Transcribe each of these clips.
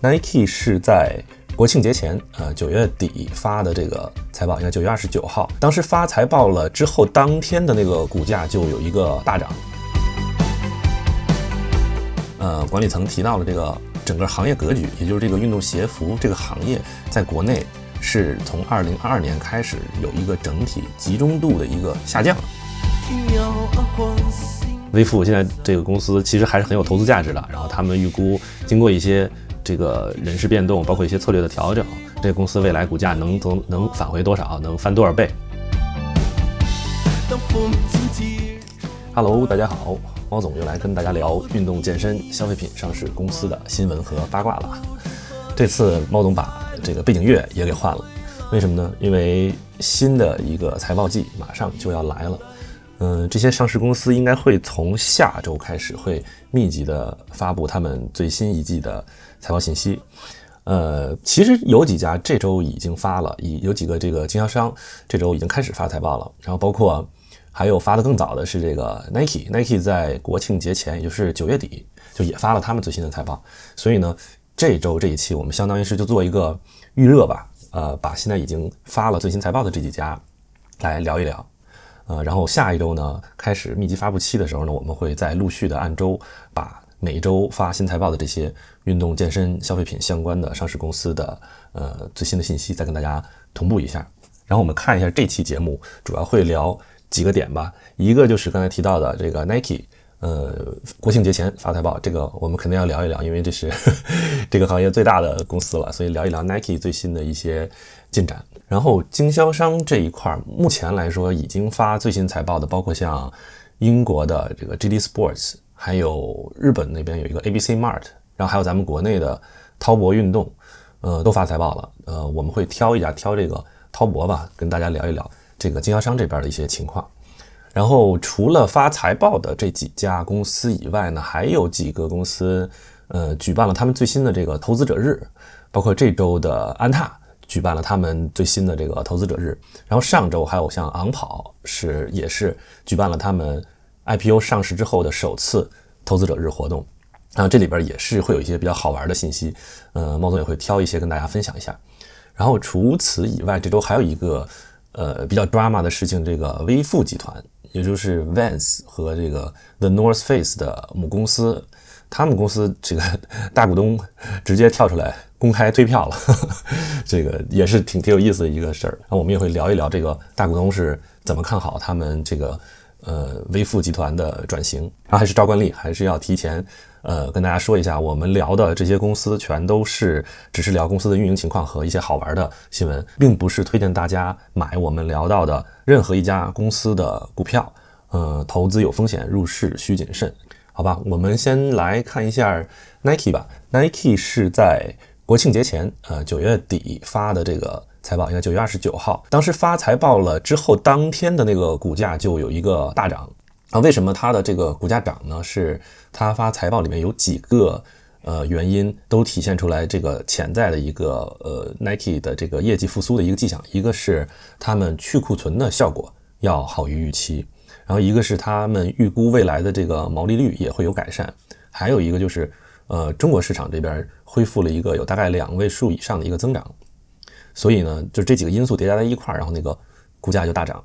Nike 是在国庆节前，呃，九月底发的这个财报，应该九月二十九号。当时发财报了之后，当天的那个股价就有一个大涨。呃，管理层提到了这个整个行业格局，也就是这个运动鞋服这个行业，在国内是从二零二二年开始有一个整体集中度的一个下降。微付现在这个公司其实还是很有投资价值的，然后他们预估经过一些。这个人事变动，包括一些策略的调整，这个公司未来股价能能能返回多少，能翻多少倍？Hello，大家好，猫总又来跟大家聊运动健身消费品上市公司的新闻和八卦了。这次猫总把这个背景乐也给换了，为什么呢？因为新的一个财报季马上就要来了。嗯，这些上市公司应该会从下周开始会密集的发布他们最新一季的财报信息。呃，其实有几家这周已经发了，已有几个这个经销商这周已经开始发财报了。然后包括还有发的更早的是这个 Nike，Nike 在国庆节前，也就是九月底就也发了他们最新的财报。所以呢，这周这一期我们相当于是就做一个预热吧，呃，把现在已经发了最新财报的这几家来聊一聊。呃，然后下一周呢，开始密集发布期的时候呢，我们会再陆续的按周把每周发新财报的这些运动健身消费品相关的上市公司的呃最新的信息再跟大家同步一下。然后我们看一下这期节目主要会聊几个点吧，一个就是刚才提到的这个 Nike，呃，国庆节前发财报，这个我们肯定要聊一聊，因为这是 这个行业最大的公司了，所以聊一聊 Nike 最新的一些进展。然后经销商这一块，目前来说已经发最新财报的，包括像英国的这个 JD Sports，还有日本那边有一个 ABC Mart，然后还有咱们国内的滔博运动，呃，都发财报了。呃，我们会挑一下，挑这个滔博吧，跟大家聊一聊这个经销商这边的一些情况。然后除了发财报的这几家公司以外呢，还有几个公司，呃，举办了他们最新的这个投资者日，包括这周的安踏。举办了他们最新的这个投资者日，然后上周还有像昂跑是也是举办了他们 IPO 上市之后的首次投资者日活动，然后这里边也是会有一些比较好玩的信息，呃，猫总也会挑一些跟大家分享一下。然后除此以外，这周还有一个呃比较 drama 的事情，这个微富集团，也就是 Vans 和这个 The North Face 的母公司。他们公司这个 大股东直接跳出来公开退票了，这个也是挺挺有意思的一个事儿。那我们也会聊一聊这个大股东是怎么看好他们这个呃微富集团的转型。然后还是照惯例，还是要提前呃跟大家说一下，我们聊的这些公司全都是只是聊公司的运营情况和一些好玩的新闻，并不是推荐大家买我们聊到的任何一家公司的股票。呃，投资有风险，入市需谨慎。好吧，我们先来看一下 Nike 吧。Nike 是在国庆节前，呃，九月底发的这个财报，应该九月二十九号。当时发财报了之后，当天的那个股价就有一个大涨啊。为什么它的这个股价涨呢？是它发财报里面有几个呃原因都体现出来这个潜在的一个呃 Nike 的这个业绩复苏的一个迹象。一个是他们去库存的效果要好于预期。然后一个是他们预估未来的这个毛利率也会有改善，还有一个就是，呃，中国市场这边恢复了一个有大概两位数以上的一个增长，所以呢，就这几个因素叠加在一块儿，然后那个股价就大涨。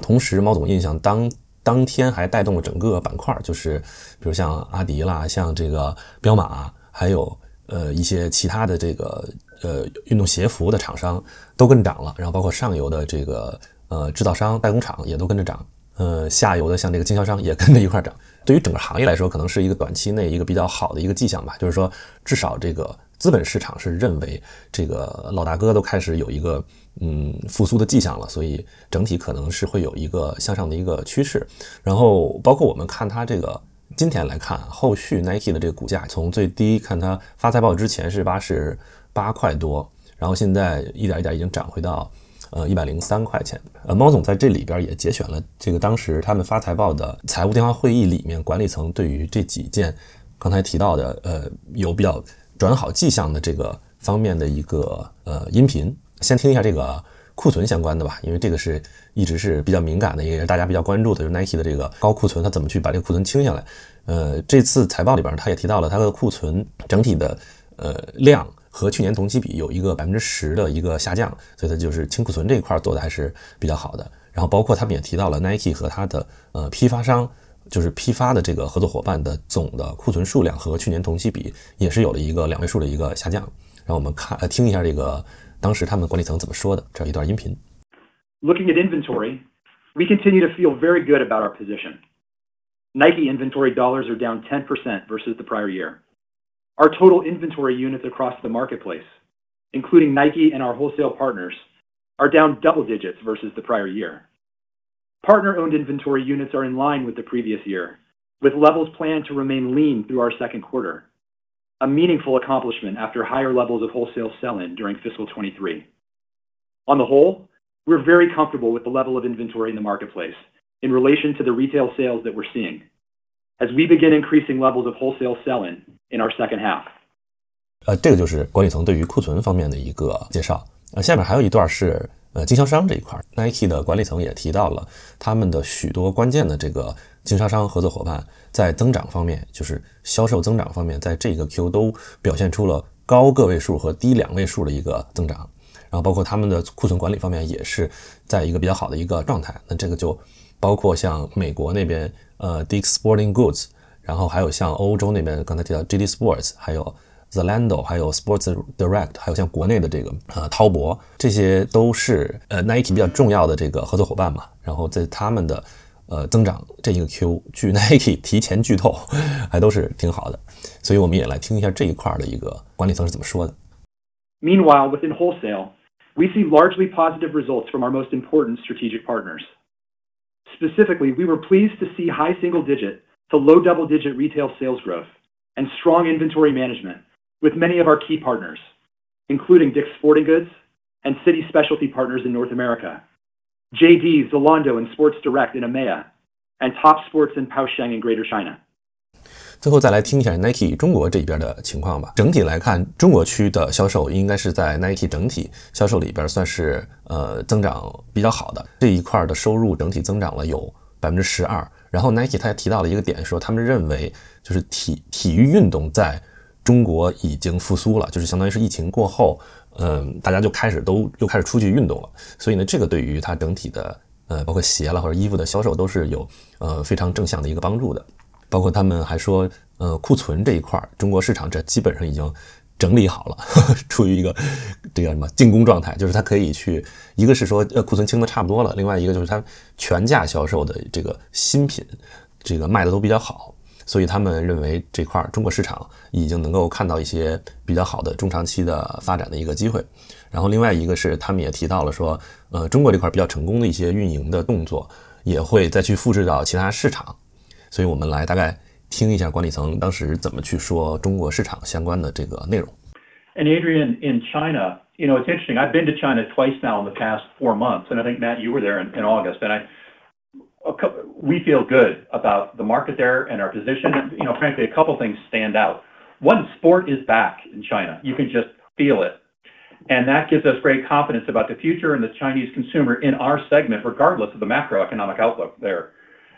同时，猫总印象当当天还带动了整个板块，就是比如像阿迪啦，像这个彪马，还有呃一些其他的这个呃运动鞋服的厂商都跟涨了，然后包括上游的这个呃制造商、代工厂也都跟着涨。呃，下游的像这个经销商也跟着一块涨，对于整个行业来说，可能是一个短期内一个比较好的一个迹象吧。就是说，至少这个资本市场是认为这个老大哥都开始有一个嗯复苏的迹象了，所以整体可能是会有一个向上的一个趋势。然后，包括我们看它这个今天来看，后续 Nike 的这个股价从最低看它发财报之前是八十八块多，然后现在一点一点已经涨回到。呃，一百零三块钱。呃，猫总在这里边也节选了这个当时他们发财报的财务电话会议里面，管理层对于这几件刚才提到的呃有比较转好迹象的这个方面的一个呃音频。先听一下这个库存相关的吧，因为这个是一直是比较敏感的，也是大家比较关注的，就是 Nike 的这个高库存，它怎么去把这个库存清下来？呃，这次财报里边他也提到了它的库存整体的呃量和去年同期比有一个百分之十的一个下降，所以它就是清库存这一块做的还是比较好的。然后包括他们也提到了 Nike 和它的呃批发商，就是批发的这个合作伙伴的总的库存数量和去年同期比也是有了一个两位数的一个下降。让我们看呃听一下这个当时他们管理层怎么说的，这一段音频。Looking at inventory, we continue to feel very good about our position. Nike inventory dollars are down 10% versus the prior year. Our total inventory units across the marketplace, including Nike and our wholesale partners, are down double digits versus the prior year. Partner-owned inventory units are in line with the previous year, with levels planned to remain lean through our second quarter, a meaningful accomplishment after higher levels of wholesale sell-in during fiscal 2023. On the whole, we're very comfortable with the level of inventory in the marketplace in relation to the retail sales that we're seeing as we begin increasing levels of wholesale selling in our second half. 呃，这个就是管理层对于库存方面的一个介绍。呃，下面还有一段是呃经销商这一块，Nike 的管理层也提到了他们的许多关键的这个经销商合作伙伴在增长方面，就是销售增长方面，在这个 Q 都表现出了高个位数和低两位数的一个增长。然后包括他们的库存管理方面也是在一个比较好的一个状态。那这个就包括像美国那边呃，Dick Sporting Goods，然后还有像欧洲那边刚才提到 JD Sports，还有 Zalando，还有 Sports Direct，还有像国内的这个呃滔博，这些都是呃 Nike 比较重要的这个合作伙伴嘛。然后在他们的呃增长这一个 Q，据 Nike 提前剧透，还都是挺好的。所以我们也来听一下这一块的一个管理层是怎么说的。Meanwhile, within wholesale, we see largely positive results from our most important strategic partners. Specifically, we were pleased to see high single-digit to low double-digit retail sales growth and strong inventory management with many of our key partners, including Dick's Sporting Goods and City Specialty Partners in North America, JD, Zalando, and Sports Direct in EMEA, and Top Sports and Poucheng in Greater China. 最后再来听一下 Nike 中国这边的情况吧。整体来看，中国区的销售应该是在 Nike 整体销售里边算是呃增长比较好的。这一块的收入整体增长了有百分之十二。然后 Nike 他也提到了一个点，说他们认为就是体体育运动在中国已经复苏了，就是相当于是疫情过后，嗯，大家就开始都又开始出去运动了。所以呢，这个对于它整体的呃包括鞋了或者衣服的销售都是有呃非常正向的一个帮助的。包括他们还说，呃，库存这一块，中国市场这基本上已经整理好了，处于一个这个什么进攻状态，就是它可以去，一个是说，呃，库存清的差不多了，另外一个就是它全价销售的这个新品，这个卖的都比较好，所以他们认为这块中国市场已经能够看到一些比较好的中长期的发展的一个机会。然后另外一个是他们也提到了说，呃，中国这块比较成功的一些运营的动作，也会再去复制到其他市场。所以我们来大概听一下管理层当时怎么去说中国市场相关的这个内容。And Adrian, in China, you know, it's interesting. I've been to China twice now in the past four months, and I think Matt, you were there in, in August, and I. We feel good about the market there and our position. You know, frankly, a couple things stand out. One, sport is back in China. You can just feel it. And that gives us great confidence about the future and the Chinese consumer in our segment, regardless of the macroeconomic outlook there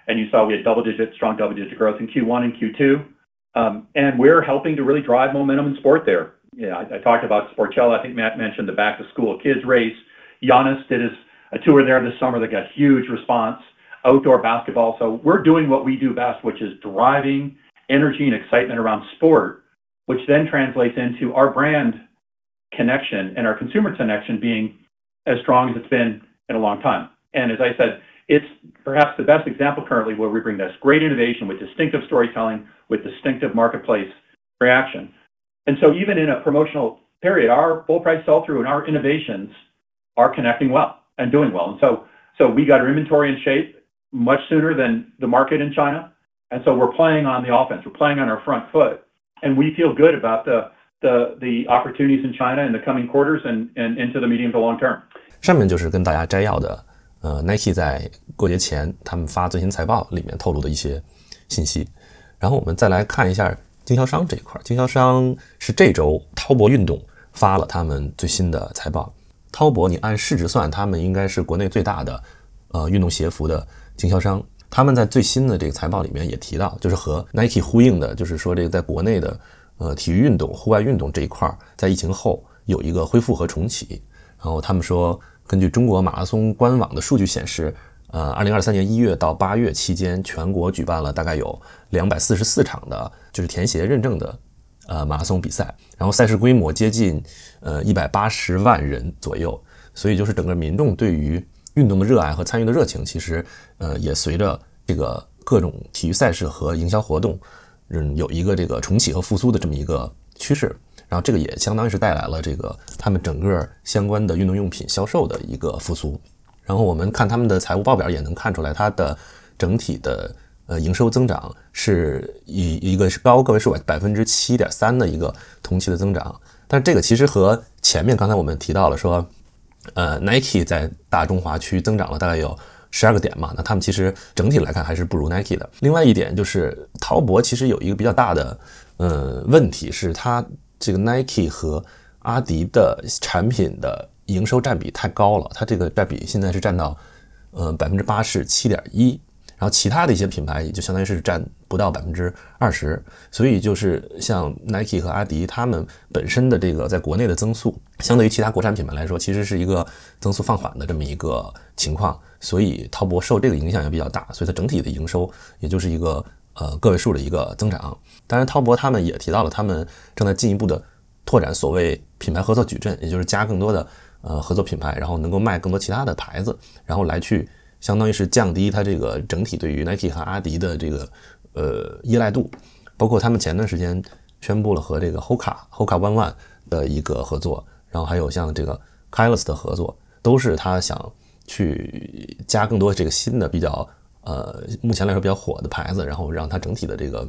and you saw we had double-digit, strong double-digit growth in Q1 and Q2. Um, and we're helping to really drive momentum in sport there. Yeah, I talked about Sportchella. I think Matt mentioned the back-to-school kids race. Giannis did a tour there this summer that got huge response, outdoor basketball. So we're doing what we do best, which is driving energy and excitement around sport, which then translates into our brand connection and our consumer connection being as strong as it's been in a long time. And as I said, it's perhaps the best example currently where we bring this great innovation with distinctive storytelling, with distinctive marketplace reaction. And so even in a promotional period, our full price sell-through and our innovations are connecting well and doing well. And so, so we got our inventory in shape much sooner than the market in China. And so we're playing on the offense. We're playing on our front foot. And we feel good about the opportunities in China in the coming quarters and, and into the medium to long term. 呃，Nike 在过节前他们发最新财报里面透露的一些信息，然后我们再来看一下经销商这一块。经销商是这周滔博运动发了他们最新的财报。滔博，你按市值算，他们应该是国内最大的呃运动鞋服的经销商。他们在最新的这个财报里面也提到，就是和 Nike 呼应的，就是说这个在国内的呃体育运动、户外运动这一块在疫情后有一个恢复和重启。然后他们说，根据中国马拉松官网的数据显示，呃，二零二三年一月到八月期间，全国举办了大概有两百四十四场的，就是田协认证的呃马拉松比赛，然后赛事规模接近呃一百八十万人左右，所以就是整个民众对于运动的热爱和参与的热情，其实呃也随着这个各种体育赛事和营销活动，嗯，有一个这个重启和复苏的这么一个趋势。然后这个也相当于是带来了这个他们整个相关的运动用品销售的一个复苏。然后我们看他们的财务报表也能看出来，它的整体的呃营收增长是以一个是高个位数百分之七点三的一个同期的增长。但这个其实和前面刚才我们提到了说，呃，Nike 在大中华区增长了大概有十二个点嘛，那他们其实整体来看还是不如 Nike 的。另外一点就是滔博其实有一个比较大的呃问题是它。这个 Nike 和阿迪的产品的营收占比太高了，它这个占比现在是占到，呃百分之八十七点一，然后其他的一些品牌也就相当于是占不到百分之二十，所以就是像 Nike 和阿迪他们本身的这个在国内的增速，相对于其他国产品牌来说，其实是一个增速放缓的这么一个情况，所以滔博受这个影响也比较大，所以它整体的营收也就是一个。呃，个位数的一个增长。当然，滔博他们也提到了，他们正在进一步的拓展所谓品牌合作矩阵，也就是加更多的呃合作品牌，然后能够卖更多其他的牌子，然后来去相当于是降低它这个整体对于 Nike 和阿迪的这个呃依赖度。包括他们前段时间宣布了和这个 Hoka Hoka One One 的一个合作，然后还有像这个 k y l o s 的合作，都是他想去加更多这个新的比较。呃，目前来说比较火的牌子，然后让它整体的这个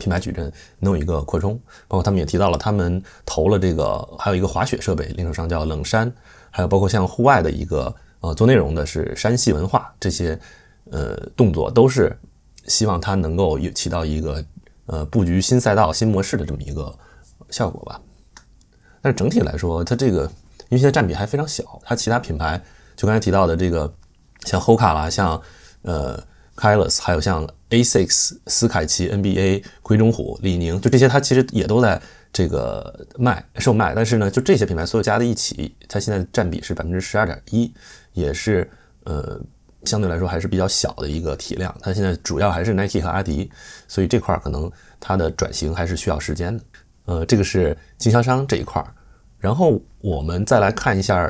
品牌矩阵能有一个扩充。包括他们也提到了，他们投了这个，还有一个滑雪设备零售商叫冷山，还有包括像户外的一个呃做内容的是山系文化，这些呃动作都是希望它能够有起到一个呃布局新赛道、新模式的这么一个效果吧。但是整体来说，它这个因为现在占比还非常小，它其他品牌就刚才提到的这个像 Hoka 啦，像呃。K y l o s 还有像 A6、斯凯奇、NBA、鬼冢虎、李宁，就这些，它其实也都在这个卖售卖。但是呢，就这些品牌所有加在一起，它现在占比是百分之十二点一，也是呃相对来说还是比较小的一个体量。它现在主要还是 Nike 和阿迪，所以这块可能它的转型还是需要时间的。呃，这个是经销商这一块儿。然后我们再来看一下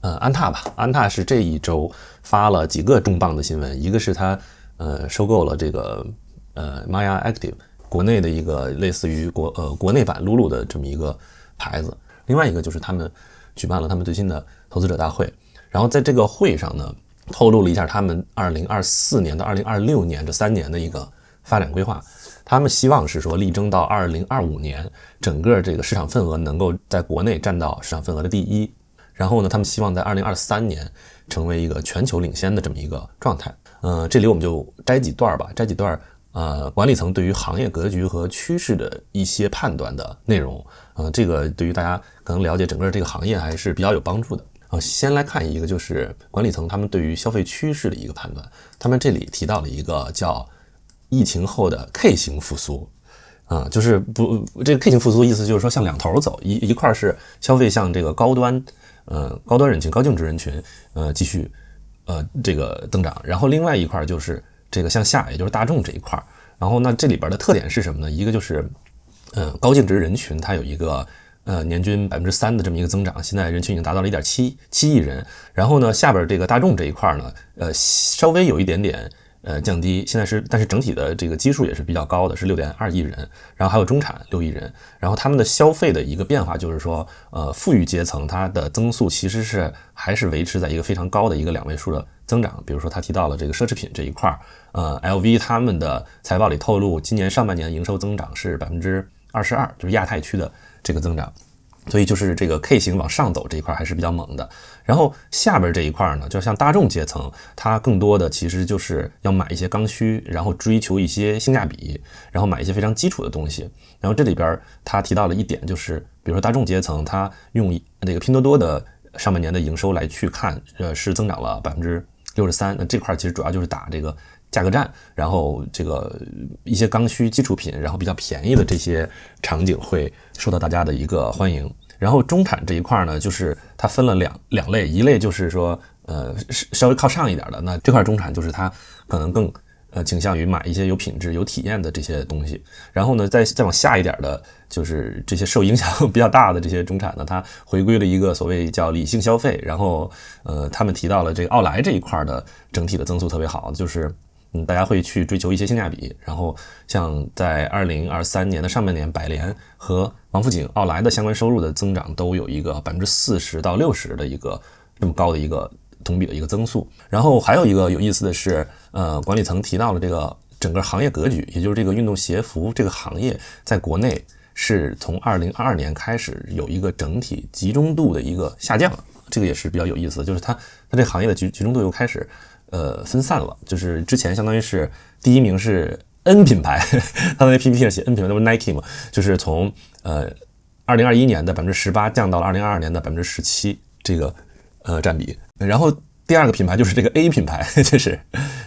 呃安踏吧。安踏是这一周发了几个重磅的新闻，一个是它。呃，收购了这个呃 Maya Active 国内的一个类似于国呃国内版 Lulu 的这么一个牌子。另外一个就是他们举办了他们最新的投资者大会，然后在这个会上呢，透露了一下他们2024年到2026年这三年的一个发展规划。他们希望是说力争到2025年，整个这个市场份额能够在国内占到市场份额的第一。然后呢，他们希望在2023年成为一个全球领先的这么一个状态。嗯，这里我们就摘几段吧，摘几段呃，管理层对于行业格局和趋势的一些判断的内容。嗯，这个对于大家可能了解整个这个行业还是比较有帮助的。啊，先来看一个，就是管理层他们对于消费趋势的一个判断。他们这里提到了一个叫疫情后的 K 型复苏。啊，就是不这个 K 型复苏意思就是说向两头走，一一块是消费向这个高端，呃，高端人群、高净值人群，呃，继续。呃，这个增长，然后另外一块就是这个向下，也就是大众这一块。然后那这里边的特点是什么呢？一个就是，嗯，高净值人群它有一个呃年均百分之三的这么一个增长，现在人群已经达到了一点七七亿人。然后呢，下边这个大众这一块呢，呃，稍微有一点点。呃，降低现在是，但是整体的这个基数也是比较高的，是六点二亿人，然后还有中产六亿人，然后他们的消费的一个变化就是说，呃，富裕阶层它的增速其实是还是维持在一个非常高的一个两位数的增长，比如说他提到了这个奢侈品这一块儿，呃，LV 他们的财报里透露，今年上半年营收增长是百分之二十二，就是亚太区的这个增长。所以就是这个 K 型往上走这一块还是比较猛的，然后下边这一块呢，就像大众阶层，它更多的其实就是要买一些刚需，然后追求一些性价比，然后买一些非常基础的东西。然后这里边他提到了一点，就是比如说大众阶层，他用那个拼多多的上半年的营收来去看，呃，是增长了百分之六十三。那这块其实主要就是打这个价格战，然后这个一些刚需基础品，然后比较便宜的这些场景会受到大家的一个欢迎。然后中产这一块呢，就是它分了两两类，一类就是说，呃，稍微靠上一点的，那这块中产就是它可能更呃倾向于买一些有品质、有体验的这些东西。然后呢，再再往下一点的，就是这些受影响比较大的这些中产呢，它回归了一个所谓叫理性消费。然后，呃，他们提到了这个奥莱这一块的整体的增速特别好，就是。嗯，大家会去追求一些性价比，然后像在二零二三年的上半年，百联和王府井、奥莱的相关收入的增长都有一个百分之四十到六十的一个这么高的一个同比的一个增速。然后还有一个有意思的是，呃，管理层提到了这个整个行业格局，也就是这个运动鞋服这个行业在国内是从二零二二年开始有一个整体集中度的一个下降，这个也是比较有意思，就是它它这行业的集集中度又开始。呃，分散了，就是之前相当于是第一名是 N 品牌，他在 PPT 上写 N 品牌，那不 Nike 嘛，就是从呃二零二一年的百分之十八降到了二零二二年的百分之十七这个呃占比。然后第二个品牌就是这个 A 品牌，就是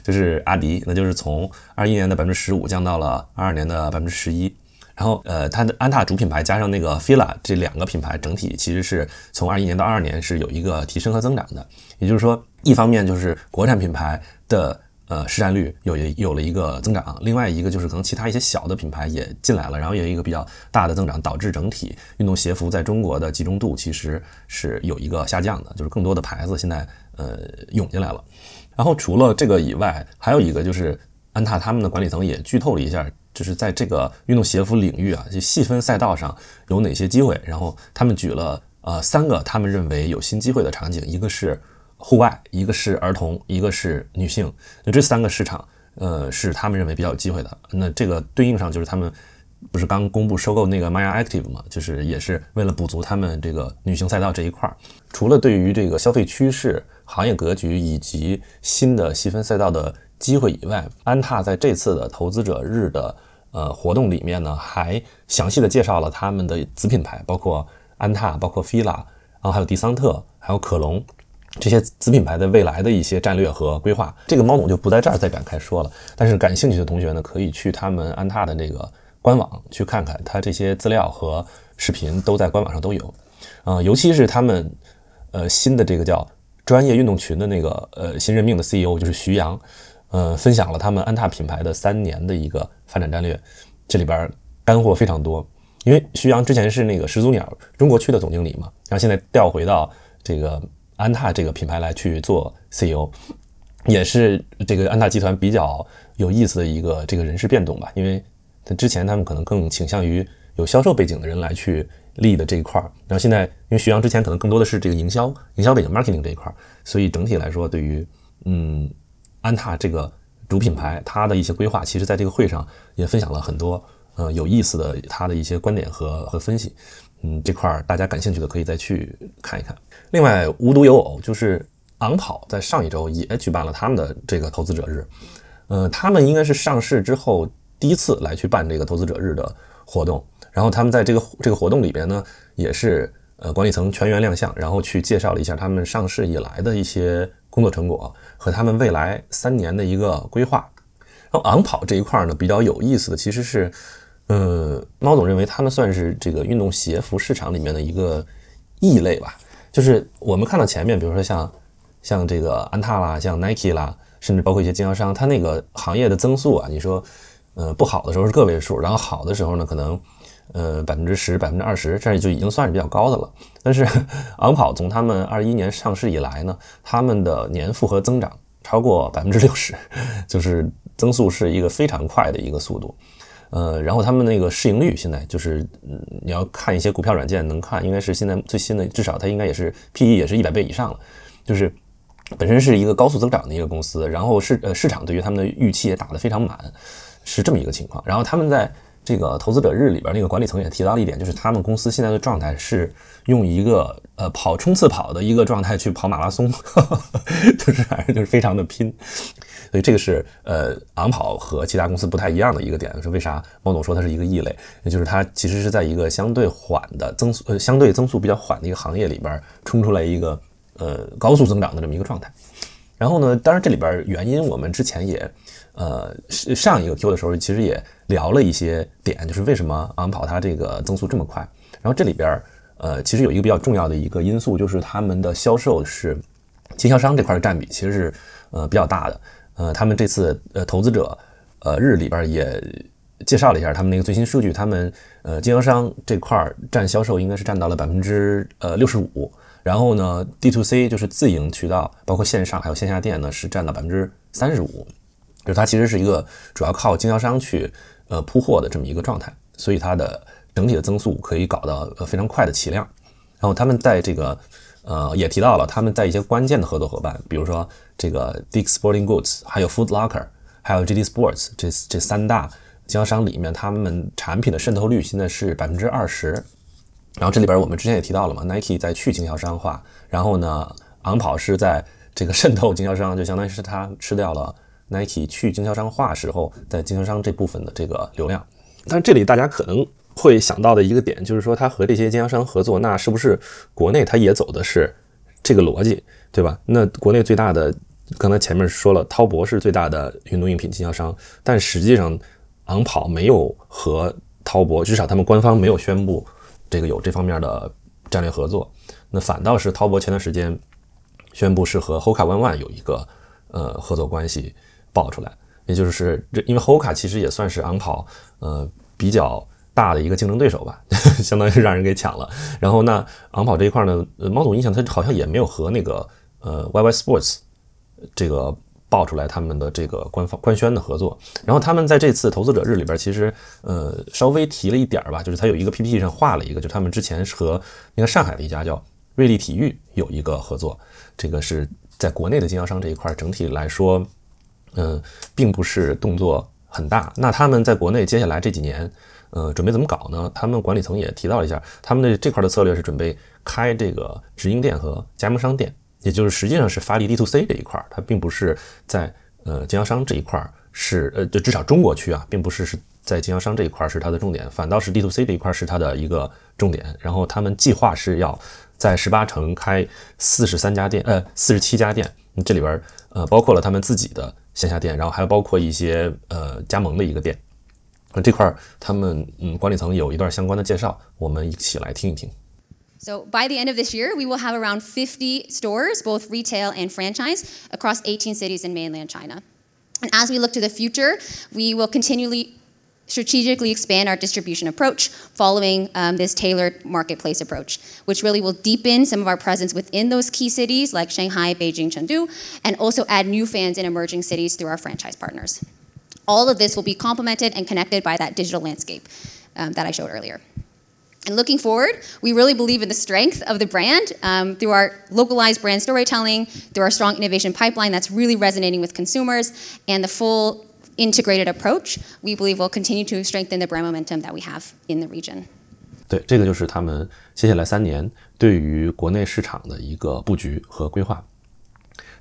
就是阿迪，那就是从二一年的百分之十五降到了二二年的百分之十一。然后呃，它的安踏主品牌加上那个 Fila 这两个品牌整体其实是从二一年到二二年是有一个提升和增长的，也就是说。一方面就是国产品牌的呃市占率有有了一个增长，另外一个就是可能其他一些小的品牌也进来了，然后也有一个比较大的增长，导致整体运动鞋服在中国的集中度其实是有一个下降的，就是更多的牌子现在呃涌进来了。然后除了这个以外，还有一个就是安踏他们的管理层也剧透了一下，就是在这个运动鞋服领域啊，就细分赛道上有哪些机会，然后他们举了呃三个他们认为有新机会的场景，一个是。户外，一个是儿童，一个是女性，那这三个市场，呃，是他们认为比较有机会的。那这个对应上就是他们不是刚公布收购那个 Maya Active 嘛，就是也是为了补足他们这个女性赛道这一块儿。除了对于这个消费趋势、行业格局以及新的细分赛道的机会以外，安踏在这次的投资者日的呃活动里面呢，还详细的介绍了他们的子品牌，包括安踏，包括 Fila，然后还有迪桑特，还有可隆。这些子品牌的未来的一些战略和规划，这个猫总就不在这儿再展开说了。但是感兴趣的同学呢，可以去他们安踏的那个官网去看看，它这些资料和视频都在官网上都有。啊，尤其是他们呃新的这个叫专业运动群的那个呃新任命的 CEO 就是徐阳，呃分享了他们安踏品牌的三年的一个发展战略，这里边干货非常多。因为徐阳之前是那个始祖鸟中国区的总经理嘛，然后现在调回到这个。安踏这个品牌来去做 CEO，也是这个安踏集团比较有意思的一个这个人事变动吧。因为之前他们可能更倾向于有销售背景的人来去立的这一块儿，然后现在因为徐阳之前可能更多的是这个营销、营销背景 marketing 这一块儿，所以整体来说，对于嗯安踏这个主品牌，它的一些规划，其实在这个会上也分享了很多呃有意思的他的一些观点和和分析。嗯，这块儿大家感兴趣的可以再去看一看。另外，无独有偶，就是昂跑在上一周也举办了他们的这个投资者日。呃，他们应该是上市之后第一次来去办这个投资者日的活动。然后他们在这个这个活动里边呢，也是呃管理层全员亮相，然后去介绍了一下他们上市以来的一些工作成果和他们未来三年的一个规划。然后昂跑这一块呢，比较有意思的其实是。嗯，猫总认为他们算是这个运动鞋服市场里面的一个异类吧。就是我们看到前面，比如说像像这个安踏啦，像 Nike 啦，甚至包括一些经销商，它那个行业的增速啊，你说，呃，不好的时候是个位数，然后好的时候呢，可能呃百分之十、百分之二十，这就已经算是比较高的了。但是昂跑从他们二一年上市以来呢，他们的年复合增长超过百分之六十，就是增速是一个非常快的一个速度。呃，然后他们那个市盈率现在就是，嗯你要看一些股票软件能看，应该是现在最新的，至少它应该也是 P E 也是一百倍以上了，就是本身是一个高速增长的一个公司，然后市呃市场对于他们的预期也打得非常满，是这么一个情况。然后他们在这个投资者日里边，那个管理层也提到了一点，就是他们公司现在的状态是用一个呃跑冲刺跑的一个状态去跑马拉松，就是反正就是非常的拼。所以这个是呃昂跑和其他公司不太一样的一个点，是为啥猫总说它是一个异类？也就是它其实是在一个相对缓的增速，呃相对增速比较缓的一个行业里边冲出来一个呃高速增长的这么一个状态。然后呢，当然这里边原因我们之前也呃上一个 Q 的时候，其实也聊了一些点，就是为什么昂跑它这个增速这么快。然后这里边呃其实有一个比较重要的一个因素，就是他们的销售是经销商这块的占比其实是呃比较大的。呃，他们这次呃投资者呃日里边也介绍了一下他们那个最新数据，他们呃经销商这块占销售应该是占到了百分之呃六十五。然后呢，D to C 就是自营渠道，包括线上还有线下店呢，是占到百分之三十五，就是它其实是一个主要靠经销商去呃铺货的这么一个状态，所以它的整体的增速可以搞到呃非常快的起量。然后他们在这个呃也提到了他们在一些关键的合作伙伴，比如说这个 Dick Sporting Goods，还有 Food Locker，还有 JD Sports 这这三大经销商里面，他们产品的渗透率现在是百分之二十。然后这里边我们之前也提到了嘛，Nike 在去经销商化，然后呢，昂跑是在这个渗透经销商，就相当于是它吃掉了 Nike 去经销商化时候在经销商这部分的这个流量。但这里大家可能会想到的一个点就是说，它和这些经销商合作，那是不是国内它也走的是这个逻辑，对吧？那国内最大的，刚才前面说了，滔博是最大的运动用品经销商，但实际上昂跑没有和滔博，至少他们官方没有宣布。这个有这方面的战略合作，那反倒是滔博前段时间宣布是和 Hoka One One 有一个呃合作关系爆出来，也就是这因为 Hoka 其实也算是昂跑呃比较大的一个竞争对手吧，相当于让人给抢了。然后那昂跑这一块呢，猫总印象他好像也没有和那个呃 YY Sports 这个。爆出来他们的这个官方官宣的合作，然后他们在这次投资者日里边，其实呃稍微提了一点儿吧，就是他有一个 PPT 上画了一个，就他们之前是和那个上海的一家叫瑞丽体育有一个合作，这个是在国内的经销商这一块整体来说，嗯，并不是动作很大。那他们在国内接下来这几年，呃，准备怎么搞呢？他们管理层也提到了一下，他们的这块的策略是准备开这个直营店和加盟商店。也就是实际上是发力 D to C 这一块，它并不是在呃经销商这一块是呃，就至少中国区啊，并不是是在经销商这一块是它的重点，反倒是 D to C 这一块是它的一个重点。然后他们计划是要在十八城开四十三家店，呃，四十七家店，这里边呃包括了他们自己的线下店，然后还包括一些呃加盟的一个店。那这块儿他们嗯管理层有一段相关的介绍，我们一起来听一听。So by the end of this year, we will have around 50 stores, both retail and franchise, across 18 cities in mainland China. And as we look to the future, we will continually strategically expand our distribution approach following um, this tailored marketplace approach, which really will deepen some of our presence within those key cities like Shanghai, Beijing, Chengdu, and also add new fans in emerging cities through our franchise partners. All of this will be complemented and connected by that digital landscape um, that I showed earlier. And looking forward, we really believe in the strength of the brand um, through our localized brand storytelling, through our strong innovation pipeline that's really resonating with consumers, and the full integrated approach. We believe will continue to strengthen the brand momentum that we have in the region. 对，这个就是他们接下来三年对于国内市场的一个布局和规划。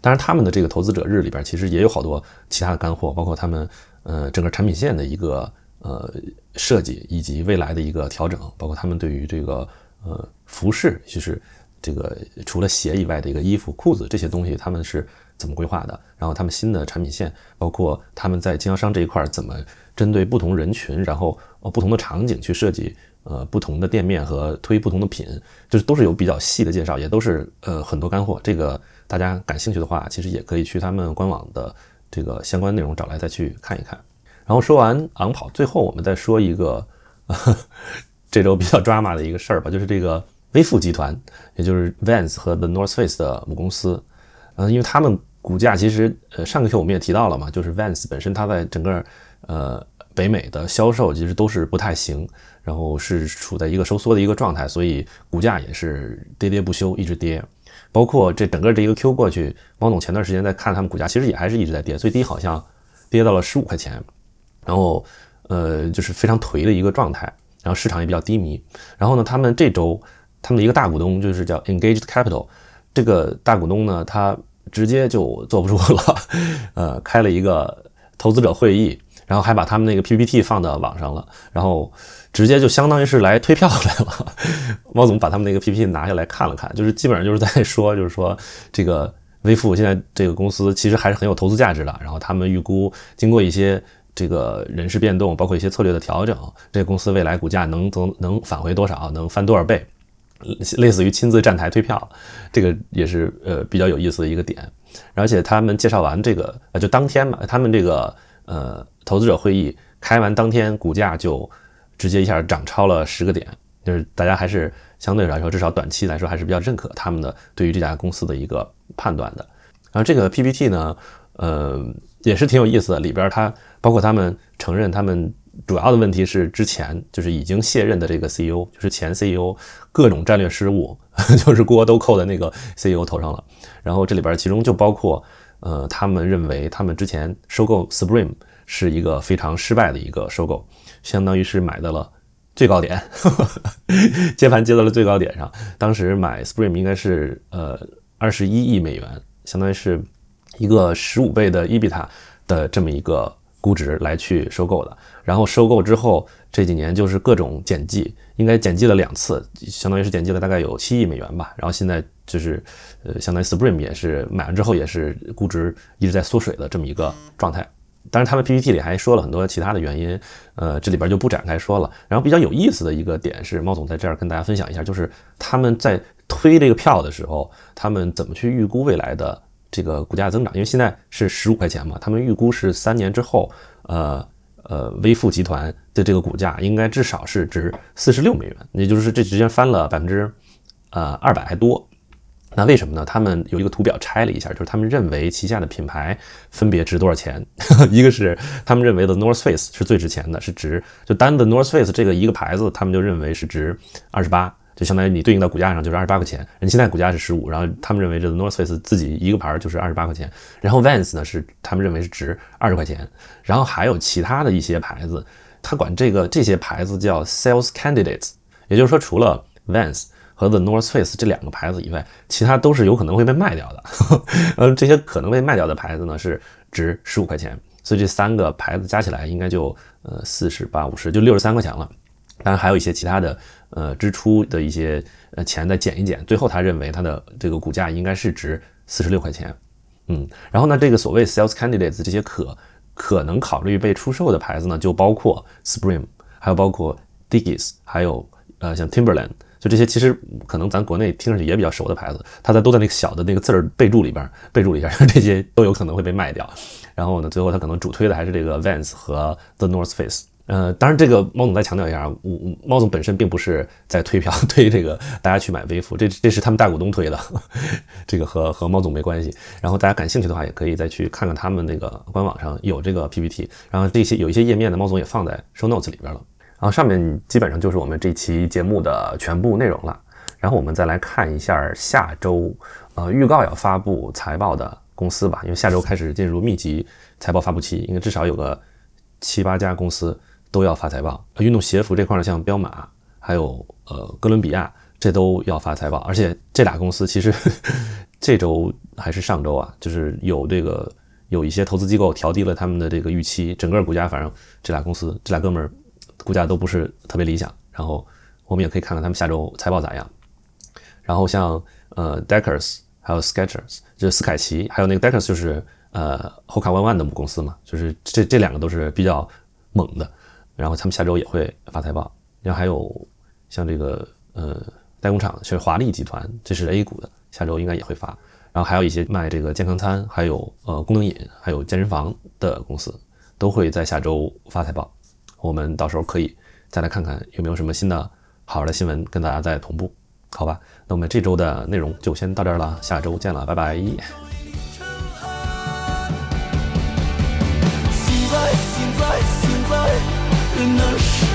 当然，他们的这个投资者日里边其实也有好多其他的干货，包括他们呃整个产品线的一个呃，设计以及未来的一个调整，包括他们对于这个呃服饰，就是这个除了鞋以外的一个衣服、裤子这些东西，他们是怎么规划的？然后他们新的产品线，包括他们在经销商这一块怎么针对不同人群，然后呃不同的场景去设计呃不同的店面和推不同的品，就是都是有比较细的介绍，也都是呃很多干货。这个大家感兴趣的话，其实也可以去他们官网的这个相关内容找来再去看一看。然后说完昂跑，最后我们再说一个 这周比较 drama 的一个事儿吧，就是这个微富集团，也就是 Vans 和 The North Face 的母公司，嗯，因为他们股价其实呃上个月我们也提到了嘛，就是 Vans 本身它在整个呃北美的销售其实都是不太行，然后是处在一个收缩的一个状态，所以股价也是跌跌不休，一直跌。包括这整个这一个 Q 过去，汪总前段时间在看他们股价，其实也还是一直在跌，最低好像跌到了十五块钱。然后，呃，就是非常颓的一个状态，然后市场也比较低迷。然后呢，他们这周他们的一个大股东就是叫 Engaged Capital，这个大股东呢，他直接就坐不住了，呃，开了一个投资者会议，然后还把他们那个 PPT 放到网上了，然后直接就相当于是来退票来了。猫总把他们那个 PPT 拿下来看了看，就是基本上就是在说，就是说这个微付现在这个公司其实还是很有投资价值的。然后他们预估，经过一些这个人事变动，包括一些策略的调整，这个公司未来股价能能能返回多少，能翻多少倍，类似于亲自站台退票，这个也是呃比较有意思的一个点。而且他们介绍完这个，呃，就当天嘛，他们这个呃投资者会议开完当天，股价就直接一下涨超了十个点，就是大家还是相对来说，至少短期来说还是比较认可他们的对于这家公司的一个判断的。然后这个 PPT 呢，呃，也是挺有意思的，里边它包括他们承认他们主要的问题是之前就是已经卸任的这个 CEO，就是前 CEO 各种战略失误，就是锅都扣在那个 CEO 头上了。然后这里边其中就包括，呃，他们认为他们之前收购 Supreme 是一个非常失败的一个收购，相当于是买到了最高点，接盘接到了最高点上。当时买 Spring 应该是呃二十一亿美元，相当于是一个十五倍的 EBITDA 的这么一个估值来去收购的。然后收购之后这几年就是各种减记，应该减记了两次，相当于是减记了大概有七亿美元吧。然后现在。就是，呃，相当于 Spring 也是买完之后也是估值一直在缩水的这么一个状态。当然，他们 PPT 里还说了很多其他的原因，呃，这里边就不展开说了。然后比较有意思的一个点是，猫总在这儿跟大家分享一下，就是他们在推这个票的时候，他们怎么去预估未来的这个股价增长？因为现在是十五块钱嘛，他们预估是三年之后，呃呃，微付集团的这个股价应该至少是值四十六美元，也就是这直接翻了百分之呃二百还多。那为什么呢？他们有一个图表拆了一下，就是他们认为旗下的品牌分别值多少钱。一个是他们认为的 North Face 是最值钱的，是值就单的 North Face 这个一个牌子，他们就认为是值二十八，就相当于你对应到股价上就是二十八块钱。人现在股价是十五，然后他们认为这个 North Face 自己一个牌就是二十八块钱。然后 Vans 呢是他们认为是值二十块钱。然后还有其他的一些牌子，他管这个这些牌子叫 Sales Candidates，也就是说除了 Vans。和 The North Face 这两个牌子以外，其他都是有可能会被卖掉的。呃，这些可能被卖掉的牌子呢，是值十五块钱，所以这三个牌子加起来应该就呃四十八五十，就六十三块钱了。当然还有一些其他的呃支出的一些呃钱再减一减，最后他认为它的这个股价应该是值四十六块钱。嗯，然后呢，这个所谓 Sales Candidates 这些可可能考虑被出售的牌子呢，就包括 Supreme，还有包括 Digi's，还有呃像 Timberland。就这些，其实可能咱国内听上去也比较熟的牌子，它在都在那个小的那个字儿备注里边备注了一下，这些都有可能会被卖掉。然后呢，最后他可能主推的还是这个 Vans 和 The North Face。呃，当然这个猫总再强调一下，我猫总本身并不是在推票 推这个大家去买微服，这这是他们大股东推的，这个和和猫总没关系。然后大家感兴趣的话，也可以再去看看他们那个官网上有这个 PPT，然后这些有一些页面呢，猫总也放在 Show Notes 里边了。然后上面基本上就是我们这期节目的全部内容了。然后我们再来看一下下周，呃，预告要发布财报的公司吧。因为下周开始进入密集财报发布期，应该至少有个七八家公司都要发财报。运动鞋服这块呢，像彪马，还有呃哥伦比亚，这都要发财报。而且这俩公司其实 这周还是上周啊，就是有这个有一些投资机构调低了他们的这个预期，整个股价反正这俩公司这俩哥们儿。股价都不是特别理想，然后我们也可以看看他们下周财报咋样。然后像呃 Deckers 还有 Sketchers，就是斯凯奇，还有那个 Deckers 就是呃 Hoka One One 的母公司嘛，就是这这两个都是比较猛的。然后他们下周也会发财报。然后还有像这个呃代工厂，是华丽集团，这是 A 股的，下周应该也会发。然后还有一些卖这个健康餐，还有呃功能饮，还有健身房的公司，都会在下周发财报。我们到时候可以再来看看有没有什么新的好玩的新闻跟大家再同步，好吧？那我们这周的内容就先到这儿了，下周见了，拜拜。现在，现在，现在，能